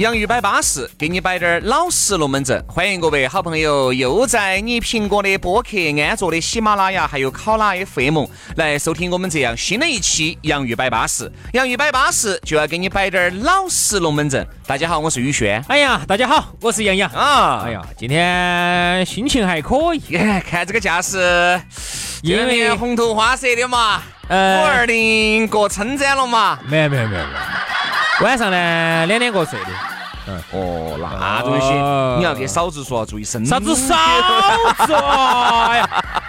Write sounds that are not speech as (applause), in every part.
洋芋摆巴适，给你摆点儿老实龙门阵。欢迎各位好朋友又在你苹果的播客、安卓的喜马拉雅，还有考拉 FM 来收听我们这样新的一期洋芋摆巴适。洋芋摆巴适就要给你摆点儿老实龙门阵。大家好，我是宇轩。哎呀，大家好，我是杨洋啊。哎呀，今天心情还可以。看这个架势，因为红头花色的嘛，五二零过称赞了嘛？没有没有没有没有。晚上呢，两点过睡的。嗯，哦，那东西你要给嫂子说，注意身体啥子嫂子？哎呀，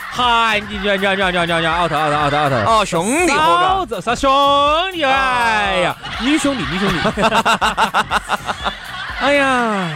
嗨，你你你你你你你，out out out。哦，兄弟伙嫂子啥兄弟？哎呀，女兄弟女兄弟。哎呀，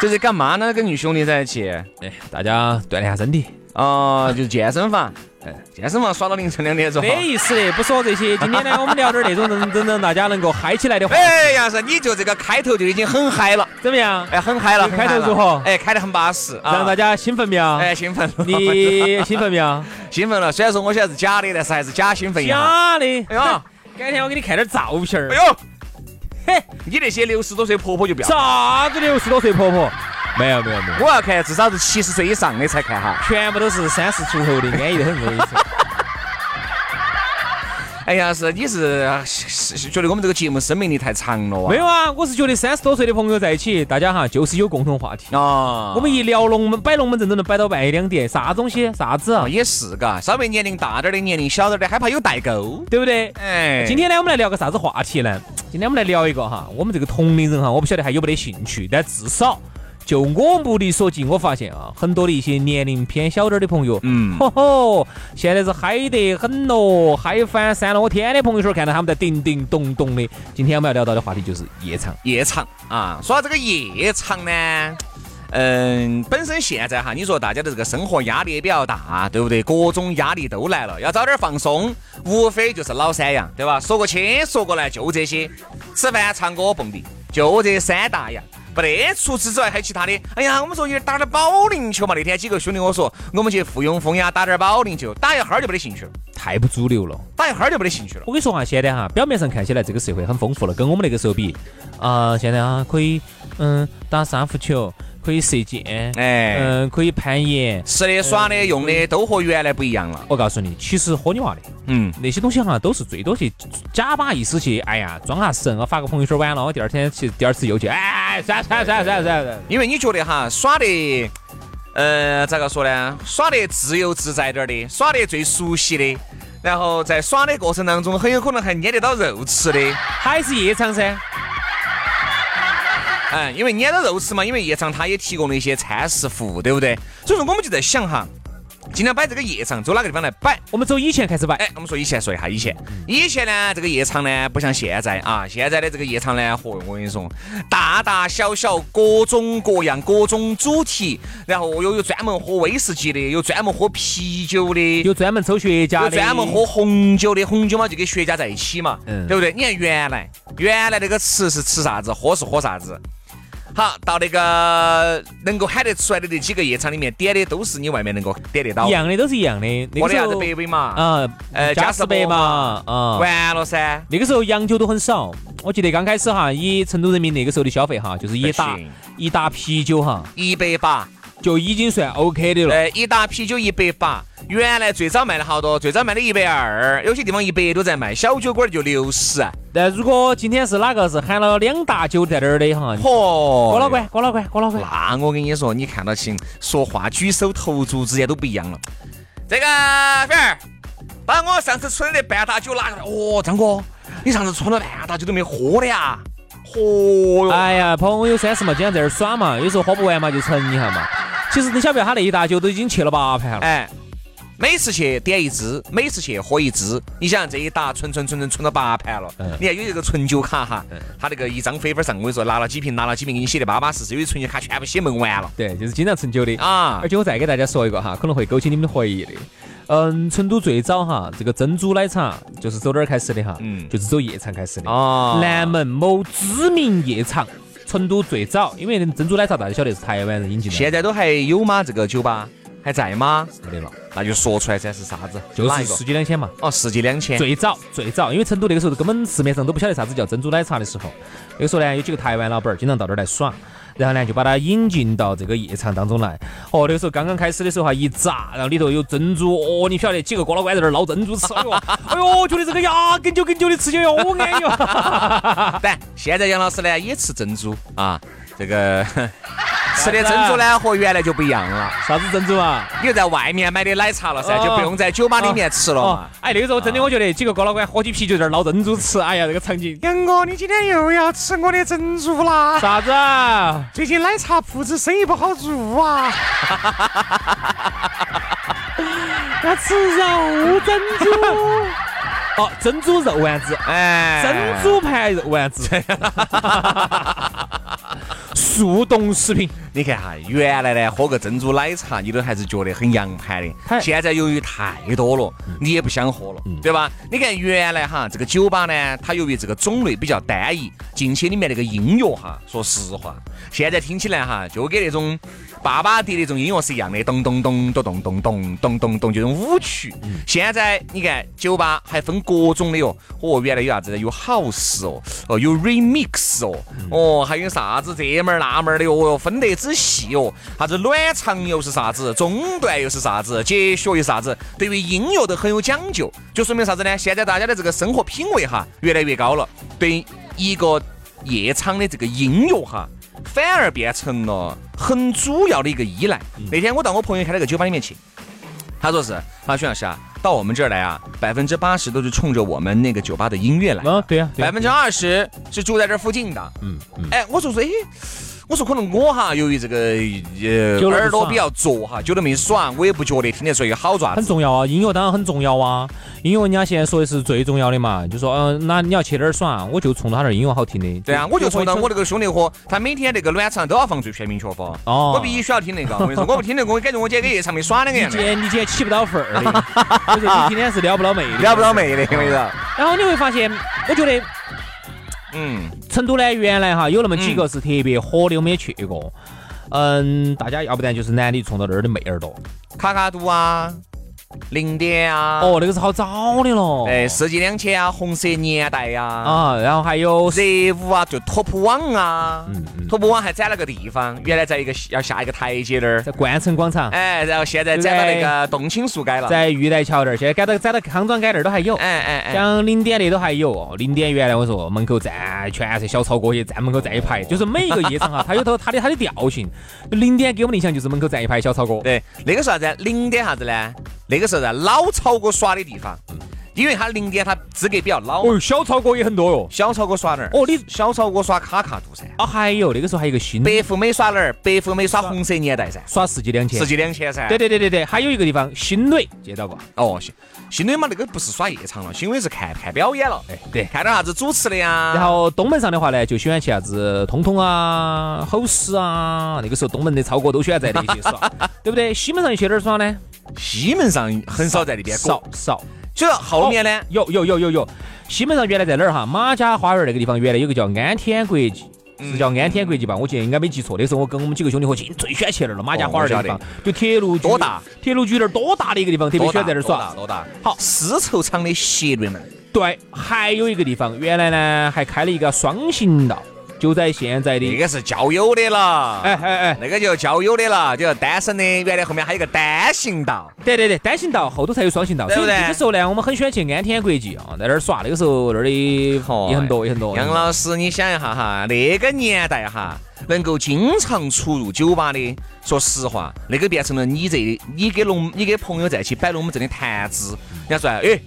这是干嘛呢？跟女兄弟在一起？哎，大家锻炼下身体。哦，就是健身房。哎，健身房耍到凌晨两点钟，没意思的，不说这些。(laughs) 今天呢，我们聊点那种能能让大家能够嗨起来的话。(laughs) 哎，杨是，你就这个开头就已经很嗨了，怎么样？哎，很嗨了。开头如何？哎，开得很巴适，让大家兴奋没有？哎，兴奋。你 (laughs) 兴奋没有？兴奋了。虽然说我现在是假的，但是还是假兴奋呀。假的。哎呀，改天我给你看点照片儿哎呦，嘿，你那些六十多岁婆婆就不要。啥子六十多岁婆婆？没有没有没有，我要看至少是七十岁以上的才看哈。全部都是三十出头的，安逸得很，我跟你说。(laughs) 哎呀，是你是是觉得我们这个节目生命力太长了啊？没有啊，我是觉得三十多岁的朋友在一起，大家哈就是有共同话题啊。我们一聊龙门摆龙门阵都能摆到半夜两点，啥东西？啥子啊？也是嘎，稍微年龄大点的，年龄小点的，害怕有代沟，对不对？哎，今天呢，我们来聊个啥子话题呢？今天我们来聊一个哈，我们这个同龄人哈，我不晓得还有没得兴趣，但至少。就我目力所及，我发现啊，很多的一些年龄偏小点的朋友，嗯，吼 (laughs) 吼，现在是嗨得很咯，嗨翻山了。我天天朋友圈看到他们在叮叮咚咚的。今天我们要聊到的话题就是夜场，夜场啊。说到这个夜场呢，嗯，本身现在哈，你说大家的这个生活压力也比较大，对不对？各种压力都来了，要早点放松，无非就是老三样，对吧？说过去说过来就这些，吃饭、唱歌、蹦迪，就这三大样。不得，除此之外还有其他的。哎呀，我们说你打点保龄球嘛。那天几个兄弟我说，我们去富永风雅打点保龄球，打一哈儿就没得兴趣了，太不主流了。打一哈儿就没得兴趣了。我跟你说哈，现在哈，表面上看起来这个社会很丰富了，跟我们那个时候比啊，现在啊可以嗯打三伏球。可以射箭，哎，嗯，可以攀岩，吃的、耍的、用的都和原来不一样了。我告诉你，其实喝你娃的，嗯，那些东西哈都是最多去假把意思去，哎呀，装下神，我发个朋友圈完了，我第二天去，第二次又去，哎，算算算算算算，因为你觉得哈耍的，呃，咋个说呢？耍的自由自在点的，耍的最熟悉的，然后在耍的过程当中，很有可能还捏得到肉吃的，还是夜场噻。嗯，(laughs) 因为撵到肉吃嘛，因为夜场它也提供了一些餐食服务，对不对？所以说我们就在想哈，尽量摆这个夜场，走哪个地方来摆？我们走以前开始摆。哎，我们说以前说一下以前。以前呢，这个夜场呢，不像现在啊，现在的这个夜场呢，嚯，我跟你说，大大小小各种各样、各种主题，然后又有专门喝威士忌的，有专门喝啤酒的，有专门抽雪茄的，有专门喝红酒的，红酒嘛就跟雪茄在一起嘛，嗯，对不对？你看原来，原来那个吃是吃啥子，喝是喝啥子。好，到那个能够喊得出来的那几个夜场里面，点的都是你外面能够点得到，一样的都是一样的。那个啥子北威嘛，啊，呃，嘉士伯嘛，啊，完了噻。那个时候洋酒都很少，我记得刚开始哈，以成都人民那个时候的消费哈，就是一打一打啤酒哈，一百八就已经算 OK 的了。哎，一打啤酒一百八。原来最早卖的好多，最早卖的一百二，有些地方一百都在卖，小酒馆就六十。但如果今天是哪个是喊了两大酒在那儿的哈，嚯，郭老倌，郭老倌，郭老倌，那我跟你说，你看到起说话、举手投足之间都不一样了。这个粉儿，把我上次存的半打酒拿过来。哦，张哥，你上次存了半打酒都没喝的呀？嚯哟！哎呀，朋友三十嘛，经常在这儿耍嘛，有时候喝不完嘛就盛一下嘛。其实你晓不晓得他那一打酒都已经去了八盘了？哎。每次去点一支，每次去喝一支。你想这一打存存存存存到八盘了，你看有一个存酒卡哈，他那个一张飞粉上，我跟你说拿了几瓶，拿了几瓶，给你写的巴巴适适，有的存酒卡全部写闷完了。对，就是经常存酒的啊而且我再给大家说一个哈，可能会勾起你们的回忆的。嗯，成都最早哈，这个珍珠奶茶就是走哪儿开始的哈？嗯就是走夜场开始的。哦南门某知名夜场，成都最早，因为珍珠奶茶大家晓得是台湾人引进的，现在都还有吗？这个酒吧还在吗？没得了，那就说出来噻，是啥子？就是十几两千嘛。哦，十几两千。最早最早，因为成都那个时候根本市面上都不晓得啥子叫珍珠奶茶的时候，那个时候呢有几个台湾老板儿经常到这儿来耍，然后呢就把它引进到这个夜场当中来。哦，那个时候刚刚开始的时候哈，一炸，然后里头有珍珠，哦，你晓得几个哥老倌在那儿捞珍珠吃，哎呦，哎呦，觉得这个牙根久根久的吃起来哦安逸啊。但现在杨老师呢也吃珍珠啊，这个吃的珍珠呢和原来就不一样了。啥子珍珠啊？你就在外面买的奶茶了噻，哦就不用在酒吧里面吃了哎，那个时候真的，我觉得几个哥老倌喝起啤酒在那捞珍珠吃，哎呀，这个场景。杨哥，你今天又要吃我的珍珠啦？啥子啊？最近奶茶铺子生意不好做啊。(laughs) 要吃肉珍珠。(laughs) 哦，珍珠肉丸子。哎，珍珠牌肉丸子，(laughs) 速冻食品，你看哈，原来呢喝个珍珠奶茶，你都还是觉得很洋盘的。现在由于太多了，你也不想喝了，对吧？你看原来哈这个酒吧呢，它由于这个种类比较单一，进去里面那个音乐哈，说实话，现在听起来哈，就跟那种爸爸的那种音乐是一样的，咚咚咚咚咚咚咚咚咚咚，就那种舞曲。现在你看酒吧还分各种的哟，哦，原来有啥子呢？有 house 哦，哦有 remix 哦，哦还有啥子这门儿那门儿的哦哟，分得之细哦。啥子暖场又是啥子，中段又是啥子，节学又啥子，对于音乐都很有讲究，就说明啥子呢？现在大家的这个生活品味哈越来越高了，对一个夜场的这个音乐哈。反而变成了很主要的一个依赖。那天我到我朋友开那个酒吧里面去，他说是，他说徐老师啊，到我们这儿来啊，百分之八十都是冲着我们那个酒吧的音乐来，啊，对呀、百分之二十是住在这附近的。嗯嗯，哎，我说说，哎，我说可能我哈，由于这个呃耳朵比较拙哈，久了没耍，我也不觉得听得出一个好爪子。很重要啊，音乐当然很重要啊，音乐人家现在说的是最重要的嘛，就说嗯、那你要去哪儿耍，我就冲他那儿音乐好听的。对啊，我就冲到我的那个兄弟伙，他每天那个暖场都要放最全民曲风，哦我必须要听那个。我跟你说，我不听那个，我感觉我今天跟夜场没耍两个样的，(laughs) 你今天你今天起不到份儿的，我说你今天是撩不到妹的，撩不到。妹的，我跟你说。然后你会发现，我觉得嗯，成都呢，原来哈有那么几个是特别火的，我们也去过。嗯，大家要不然就是男的冲到那儿的妹儿多。卡卡都啊，零点啊，哦，那个是好早的了。哎，世纪两千啊，红色年代呀、啊，然后还有热舞啊，就 top 网啊，嗯嗯 top 网还展了个地方，原来在一个要下一个台阶那儿，在冠城广场，哎，然后现在展到那个洞青树街了，在玉带桥那儿，现在改到改到康庄街那儿都还有。哎哎哎，像零点那都还有，零点原来我说门口站全是小超哥，也站门口站一排，就是每一个夜场哈，(laughs) 它有头它的它的调性。零点给我们的印象就是门口站一排小超哥，对，那个是啥子？零点啥子呢？那个时候在老超哥耍的地方，因为他零点他资格比较老嘛，哦，小超哥也很多哟。小超哥耍哪儿？哦，你小超哥耍卡卡度噻，啊还有那个时候还有一个新白富美耍哪儿？白富美耍红色年代噻，耍世纪两千世纪两千噻。对对对对对，还有一个地方新蕾接到过，哦，新新的嘛，那个不是耍夜场了，新蕾是看看表演了，哎对。看点啥子主持的呀。然后东门上的话呢，就喜欢去啥子通通啊、吼狮啊，那个时候东门的超哥都喜欢在那些耍，(laughs) 对不对？西门上去哪儿耍呢？西门上很少在那边少搞，少。所以后面呢，有有有有有，西门上原来在哪儿哈？马家花园那个地方原来有个叫安天国际。是叫安天国际吧？我记得应该没记错。那时候我跟我们几个兄弟伙进最喜欢去那儿了，马家花园那个地方，就铁路局多大？铁路局那儿多大的一个地方，特别喜欢在那儿耍。多大？好丝绸厂的斜对门，对，还有一个地方，原来呢还开了一个双行道，就在现在的那个是交友的了。哎哎哎，那个就交友的了，就单身的，原来后面还有个单行道。对对对，单行道后头才有双行道，对不对所以那个时候呢，我们很喜欢去安天国际啊，在那儿耍。那个时候那儿的也很多，也很多。杨老师，你想一下哈，那个年代哈，能够经常出入酒吧的，说实话，那个变成了你这，你跟龙，你跟朋友在一起摆龙门阵的谈资。人家说，哎，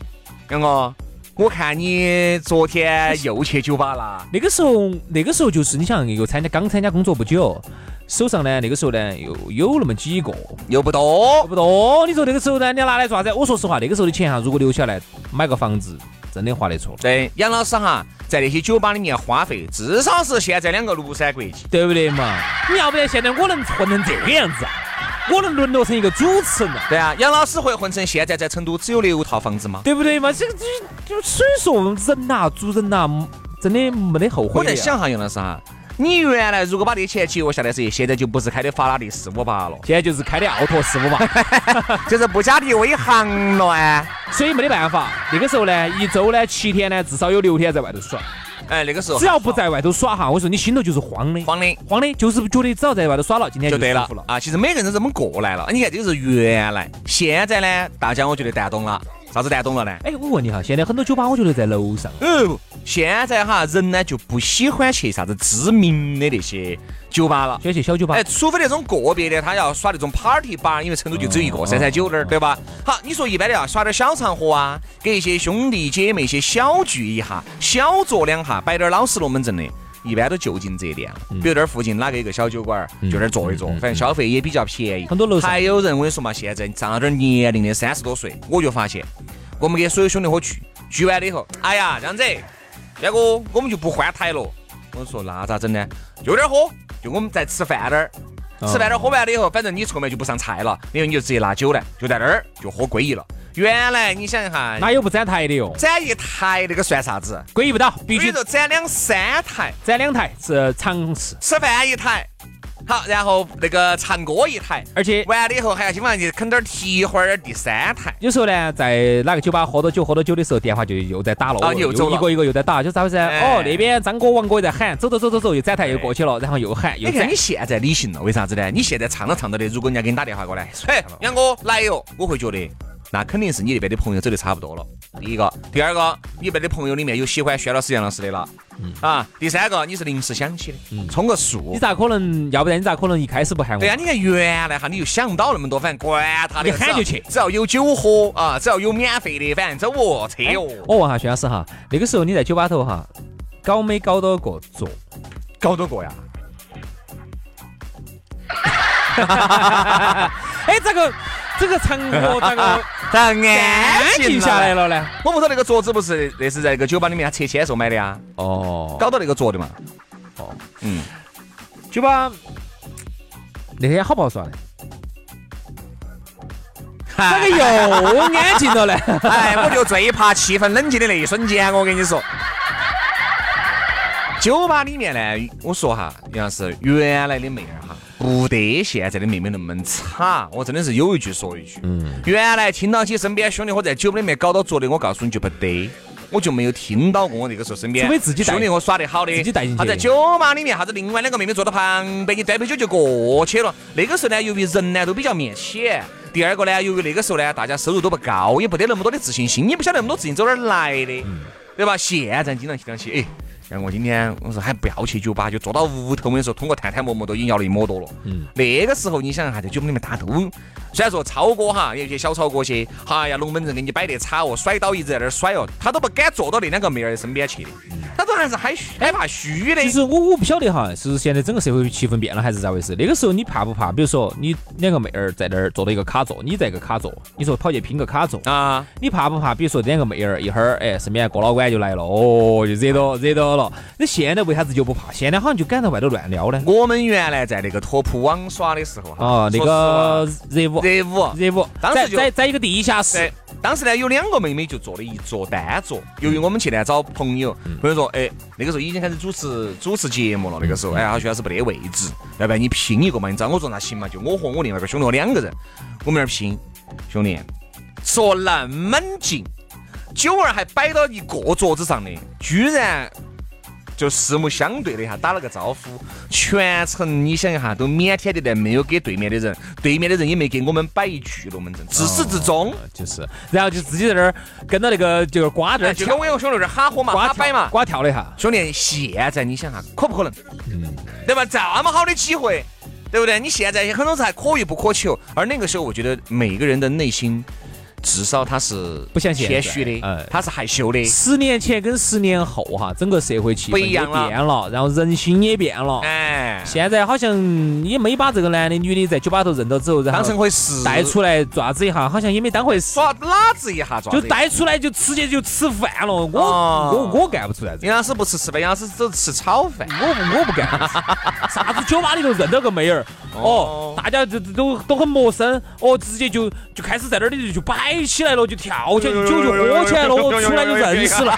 杨哥，我看你昨天又去酒吧了。那个时候，那个时候就是你想，又参加刚参加工作不久，手上呢，那个时候呢又有那么几个，又不多，不多。你说那个时候呢，你要拿来做啥子？我说实话，那个时候的钱哈，如果留下来买个房子，真的划得着。对，杨老师哈，在那些酒吧里面花费，至少是现在两个庐山国际，对不对嘛？你要不然现在我能混成这个样子啊？我能沦落成一个主持人啊？对啊，杨老师会混成现在在成都只有六套房子吗？对不对嘛？这个就就所以说人呐，做人呐，真的没得后悔。我在想哈，杨老师哈。你原来如果把这些钱节约下来是，现在就不是开的法拉利四五八了，现在就是开的奥拓四五八，(laughs) 就是布加迪威航了哎。(laughs) 所以没得办法，那个时候呢，一周呢七天呢，至少有六天在外头耍。哎，那个时候只要不在外头耍哈，我说你心头就是慌的，慌的，慌的，就是觉得只要在外头耍了，今天就对了啊。其实每个人都这么过来了。你看，这是原来，现在呢，大家我觉得淡懂了。啥子蛋懂了呢？哎，我问你哈，现在很多酒吧，我觉得在楼上。嗯，现在哈人呢就不喜欢去啥子知名的那些酒吧了，喜欢去小酒吧。哎，除非那种个别的，他要耍那种 party 吧，因为成都就只有一个三三九那儿，对吧？好，你说一般的要耍点小场合啊，给一些兄弟姐妹些小聚一下，小酌两下，摆点老实龙门阵的。一般都就近这店，比如这儿附近哪个一个小酒馆，就那儿坐一坐，反正消费也比较便宜。很多楼还有人我跟你说嘛，现在上了点年龄的三十多岁，我就发现，我们给所有兄弟伙聚，聚完了以后，哎呀，这样子，那个我们就不换台了。我说那咋整呢？就点喝，就我们在吃饭那儿，吃饭那儿喝完了以后，反正你后面就不上菜了，然后你就直接拿酒来，就在那儿就喝归一了。原来你想一下，哪有不展台的哟？展一台那个算啥子？归不到，必须说展两三台，展两台是场次。吃饭一台，好，然后那个唱歌一台，而且完了以后还要经常去啃点蹄花儿。第三台，有时候呢，在哪个酒吧喝多酒喝多酒的时候，电话就又在打了，又走一个一个又在打，就咋回事？哦，那边张哥、王哥在喊，走走走走走，又展台又过去了，然后又喊。你看你现在理性了，为啥子呢？你现在唱着唱着的，如果人家给你打电话过来，嘿，杨哥来哟，我会觉得。那肯定是你那边的朋友走得差不多了。第一个，第二个，你那边的朋友里面有喜欢薛老师、杨老师的了，啊。第三个，你是临时想起的，充个数。你咋可能？要不然你咋可能一开始不喊我？对呀，你看原来哈，你就想不到那么多，反正管他的，喊就去，只要有酒喝啊，只要有免费的，反正走哦，车哦。我问下薛老师哈，那个时候你在酒吧头哈，搞没搞到过座？搞到过呀。(laughs) 哎，这个这个场合咋个？咋安静下来了呢？我屋头那个桌子不是那是在那个酒吧里面拆迁的时候买的呀？哦，搞到那个桌的嘛？哦，嗯，酒吧那天好不好耍呢？咋个又安静了呢？(laughs) 哎，我就最怕气氛冷静的那一瞬间，我跟你说。酒吧里面呢，我说哈，杨老师，原来的妹儿哈，不得现在的妹妹那么差。我真的是有一句说一句。嗯。原来听到起身边兄弟伙在酒吧里面搞到坐的，我告诉你就不得，我就没有听到过。我那个时候身边，除非自己兄弟伙耍得好的，自己带进去。他在酒吧里面，啥子另外两个妹妹坐到旁边，你端杯酒就过去了。那个时候呢，由于人呢都比较面浅，第二个呢，由于那个时候呢，大家收入都不高，也不得那么多的自信心，你不晓得那么多自信走哪儿来的，对吧？现在经常听到起，哎。我今天我说还不要去酒吧，就坐到屋头。我跟你说，通过探探陌陌都已经要了一抹多了。嗯，那个时候你想哈，在酒吧里面大家都，虽然说超哥哈，有些小超哥些，哈呀龙门阵给你摆得差哦，甩刀一直在那儿甩哦，他都不敢坐到那两个妹儿身边去的。还是害害怕虚的。其实我我不晓得哈，是现在整个社会气氛变了还是咋回事？那个时候你怕不怕？比如说你两个妹儿在那儿坐到一个卡座，你在一个卡座，你说跑去拼个卡座啊？你怕不怕？比如说两个妹儿一会儿哎，身边过老倌就来了，哦，就惹到惹到了。那现在为啥子就不怕？现在好像就敢在外头乱撩呢？我们原来在那个拓扑网耍的时候哈，啊，那个热舞热舞热舞，当时在在一个地下室。当时呢，有两个妹妹就坐了一桌单桌。由于我们去呢找朋友，朋友说，哎，那个时候已经开始主持主持节目了。那个时候，哎，好像是没得位置，要不然你拼一个嘛？你找我说那行嘛？就我和我另外一个兄弟我两个人，我们那儿拼。兄弟，说那么近，九儿还摆到一个桌子上的，居然。就四目相对了一下，打了个招呼，全程你想一下，都腼腆的在，没有给对面的人，对面的人也没给我们摆一句龙门阵，自始至终就是，然后就自己在那儿跟到那个就是瓜这儿，就跟我一个兄弟在哈喝嘛，瓜摆嘛，瓜跳了一下。兄弟，现在你想哈，可不可能？嗯，对吧？这么好的机会，对不对？你现在很多事还可遇不可求，而那个时候，我觉得每个人的内心。至少他是不像谦虚的，嗯他是害羞的。十年前跟十年后哈，整个社会气氛也变了，然后人心也变了。哎，现在好像也没把这个男的女的在酒吧头认到之后，然后当成回事，带出来爪子一下，好像也没当回事，耍哪子一下，抓就带出来就直接就吃饭了。我哦我我干不出来这个。杨老师不吃吃饭，杨老师只吃炒饭。我我不干，啥子酒吧里头认到个妹儿，哦，大家就都都很陌生，哦，直接就就开始在那里就摆起来了，就跳起来，酒就喝起来了，哦，出来就认识了，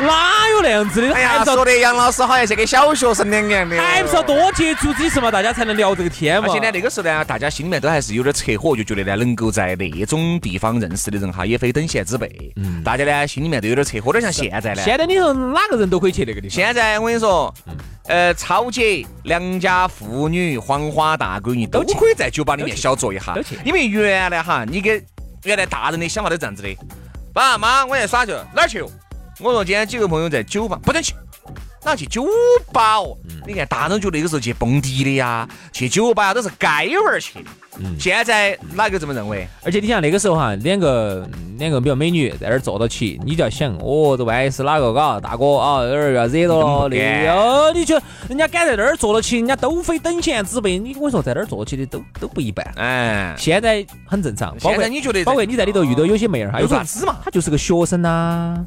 哪有那样子的？哎呀，说的杨老师好像是个小学生两样的哦。还不是要多接触几次嘛，大家才能聊这个天嘛。而且呢，那个时候呢，大家心里面都还是有点扯火，就觉得呢，能够在那种地方认识的人哈，也非等闲之辈。嗯，大家呢心里面都有点扯火，有点像现在呢。现在你说哪个人都可以去那个地方。现在我跟你说，呃，超姐、良家妇女、黄花大闺女都可以在酒吧里面小坐一下。因为原来哈，你跟原来大人的想法都这样子的，爸妈，我要耍去，哪儿去？我说今天几个朋友在酒吧，不能去。哪去酒吧哦？你看大人觉得那个时候去蹦迪的呀，去酒吧呀都是街玩儿去的。现在哪个这么认为？而且你想那个时候哈，两个两个比较美女在那儿坐到起，你就要想，哦，这万一是哪个嘎大哥啊，有点要惹到了，不敢。那哦，你就人家敢在那儿坐到起，人家都非等闲之辈，你我说在那儿坐起？的都都不一般。哎，现在很正常，包现括在你觉得包括你在里头遇到有些妹儿，还有有啥子嘛？她就是个学生呐、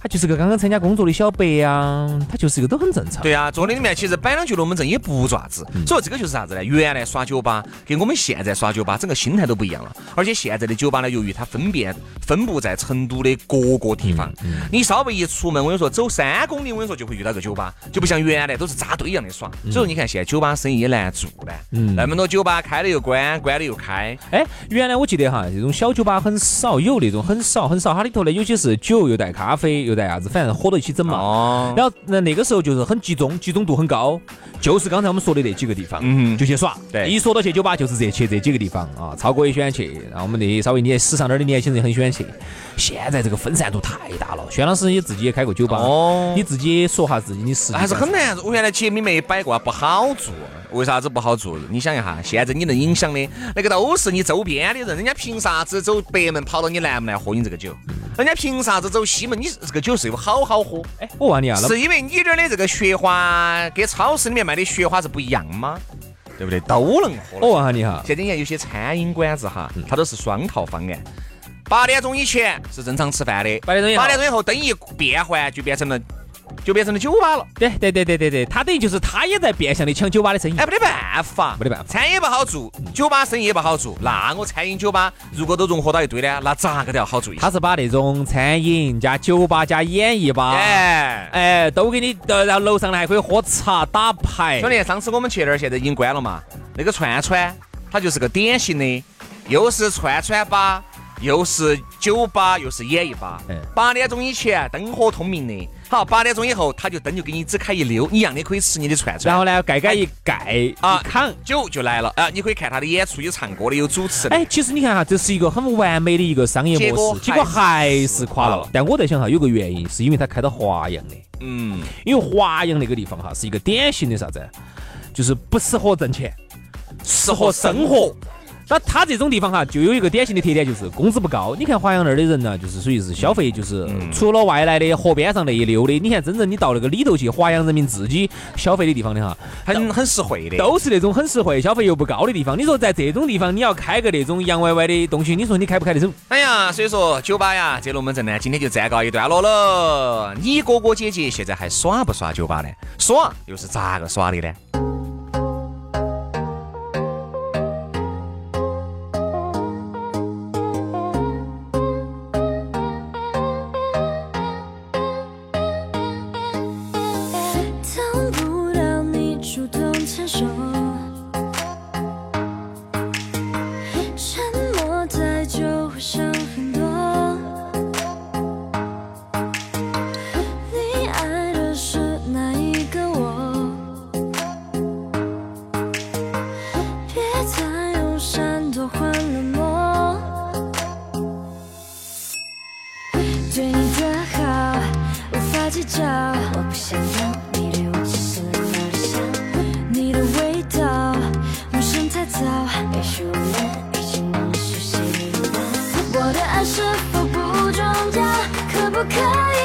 她就是个刚刚参加工作的小白呀、他就是一个都很正常。对啊，坐的里面其实摆两句龙门阵也不爪子，所以这个就是啥子呢？原来耍酒吧跟我们现在耍酒吧整个心态都不一样了，而且现在的酒吧呢，由于它分辨分布在成都的各个地方，你稍微一出门，我跟你说走三公里，我跟你说就会遇到个酒吧，就不像原来都是扎堆一样的耍。所以说你看现在酒吧生意也难做呢，那么多酒吧开了又关，关了又开，哎，原来我记得哈，这种小酒吧很少，有那种很少很少，它里头呢有些是酒又带咖啡又在啥子，反正合到一起整嘛。哦，然后那那个时候就是很集中，集中度很高，就是刚才我们说的那几个地方，嗯就去耍。对一说到去酒吧，就是这去这几个地方啊，超哥也喜欢去，然后我们那些稍微年时尚点儿的年轻人也很喜欢去。现在这个分散度太大了，轩老师也自己也开过酒吧，哦你自己说下自己的实际还是很难做。我原来节目没摆过啊，不好做。为啥子不好做？你想一下，现在你能影响的那个都是你周边的人，人家凭啥子走北门跑到你南门来喝你这个酒？人家凭啥子走西门？你这个酒是有好好喝，哎，我问你啊，那是因为你这儿的这个雪花给超市里面卖的雪花是不一样吗？对不对？都能喝。我问下你哈，现在你看有些餐饮馆子哈，嗯它都是双套方案。八点钟以前是正常吃饭的，八点钟以后八点钟以后灯一变换就变成了就变成了酒吧了。对对对对对对，他等于就是他也在变相的抢酒吧的生意。哎，没得办法，没得办法餐饮不好做，酒吧生意也不好做。那我餐饮酒吧如果都融合到一堆呢，那咋个都要好做一些。他是把那种餐饮加酒吧加演艺吧，哎，哎，都给你，呃然后楼上呢还可以喝茶打牌。兄弟，上次我们去那儿，现在已经关了嘛。那个串串，它就是个典型的，又是串串吧，又是酒吧，又是演艺吧嗯。八点钟以前灯火通明的，好，八点钟以后他就灯就给你只开一溜，一样的可以吃你的串串。然后呢，盖盖一盖啊一扛。酒就来了啊！你可以看他的演出，有唱歌的，有主持的。哎，其实你看哈，这是一个很完美的一个商业模式，结果还是垮了。但我在想哈，有个原因是因为他开到华阳的，嗯，因为华阳那个地方哈是一个典型的啥子，就是不适合挣钱，适合生活。那它这种地方哈，就有一个典型的特点，就是工资不高。你看华阳那儿的人呢，就是属于是消费，就是除了外来的河边上那一溜的，你看真正你到那个里头去，华阳人民自己消费的地方的哈，很很实惠的。都是那种很实惠、消费又不高的地方。你说在这种地方，你要开个那种洋歪歪的东西，你说你开不开得走？哎呀，所以说酒吧呀，这龙门阵呢，今天就暂告一段落了。你哥哥姐姐现在还耍不耍酒吧呢？耍又是咋个耍的呢？可以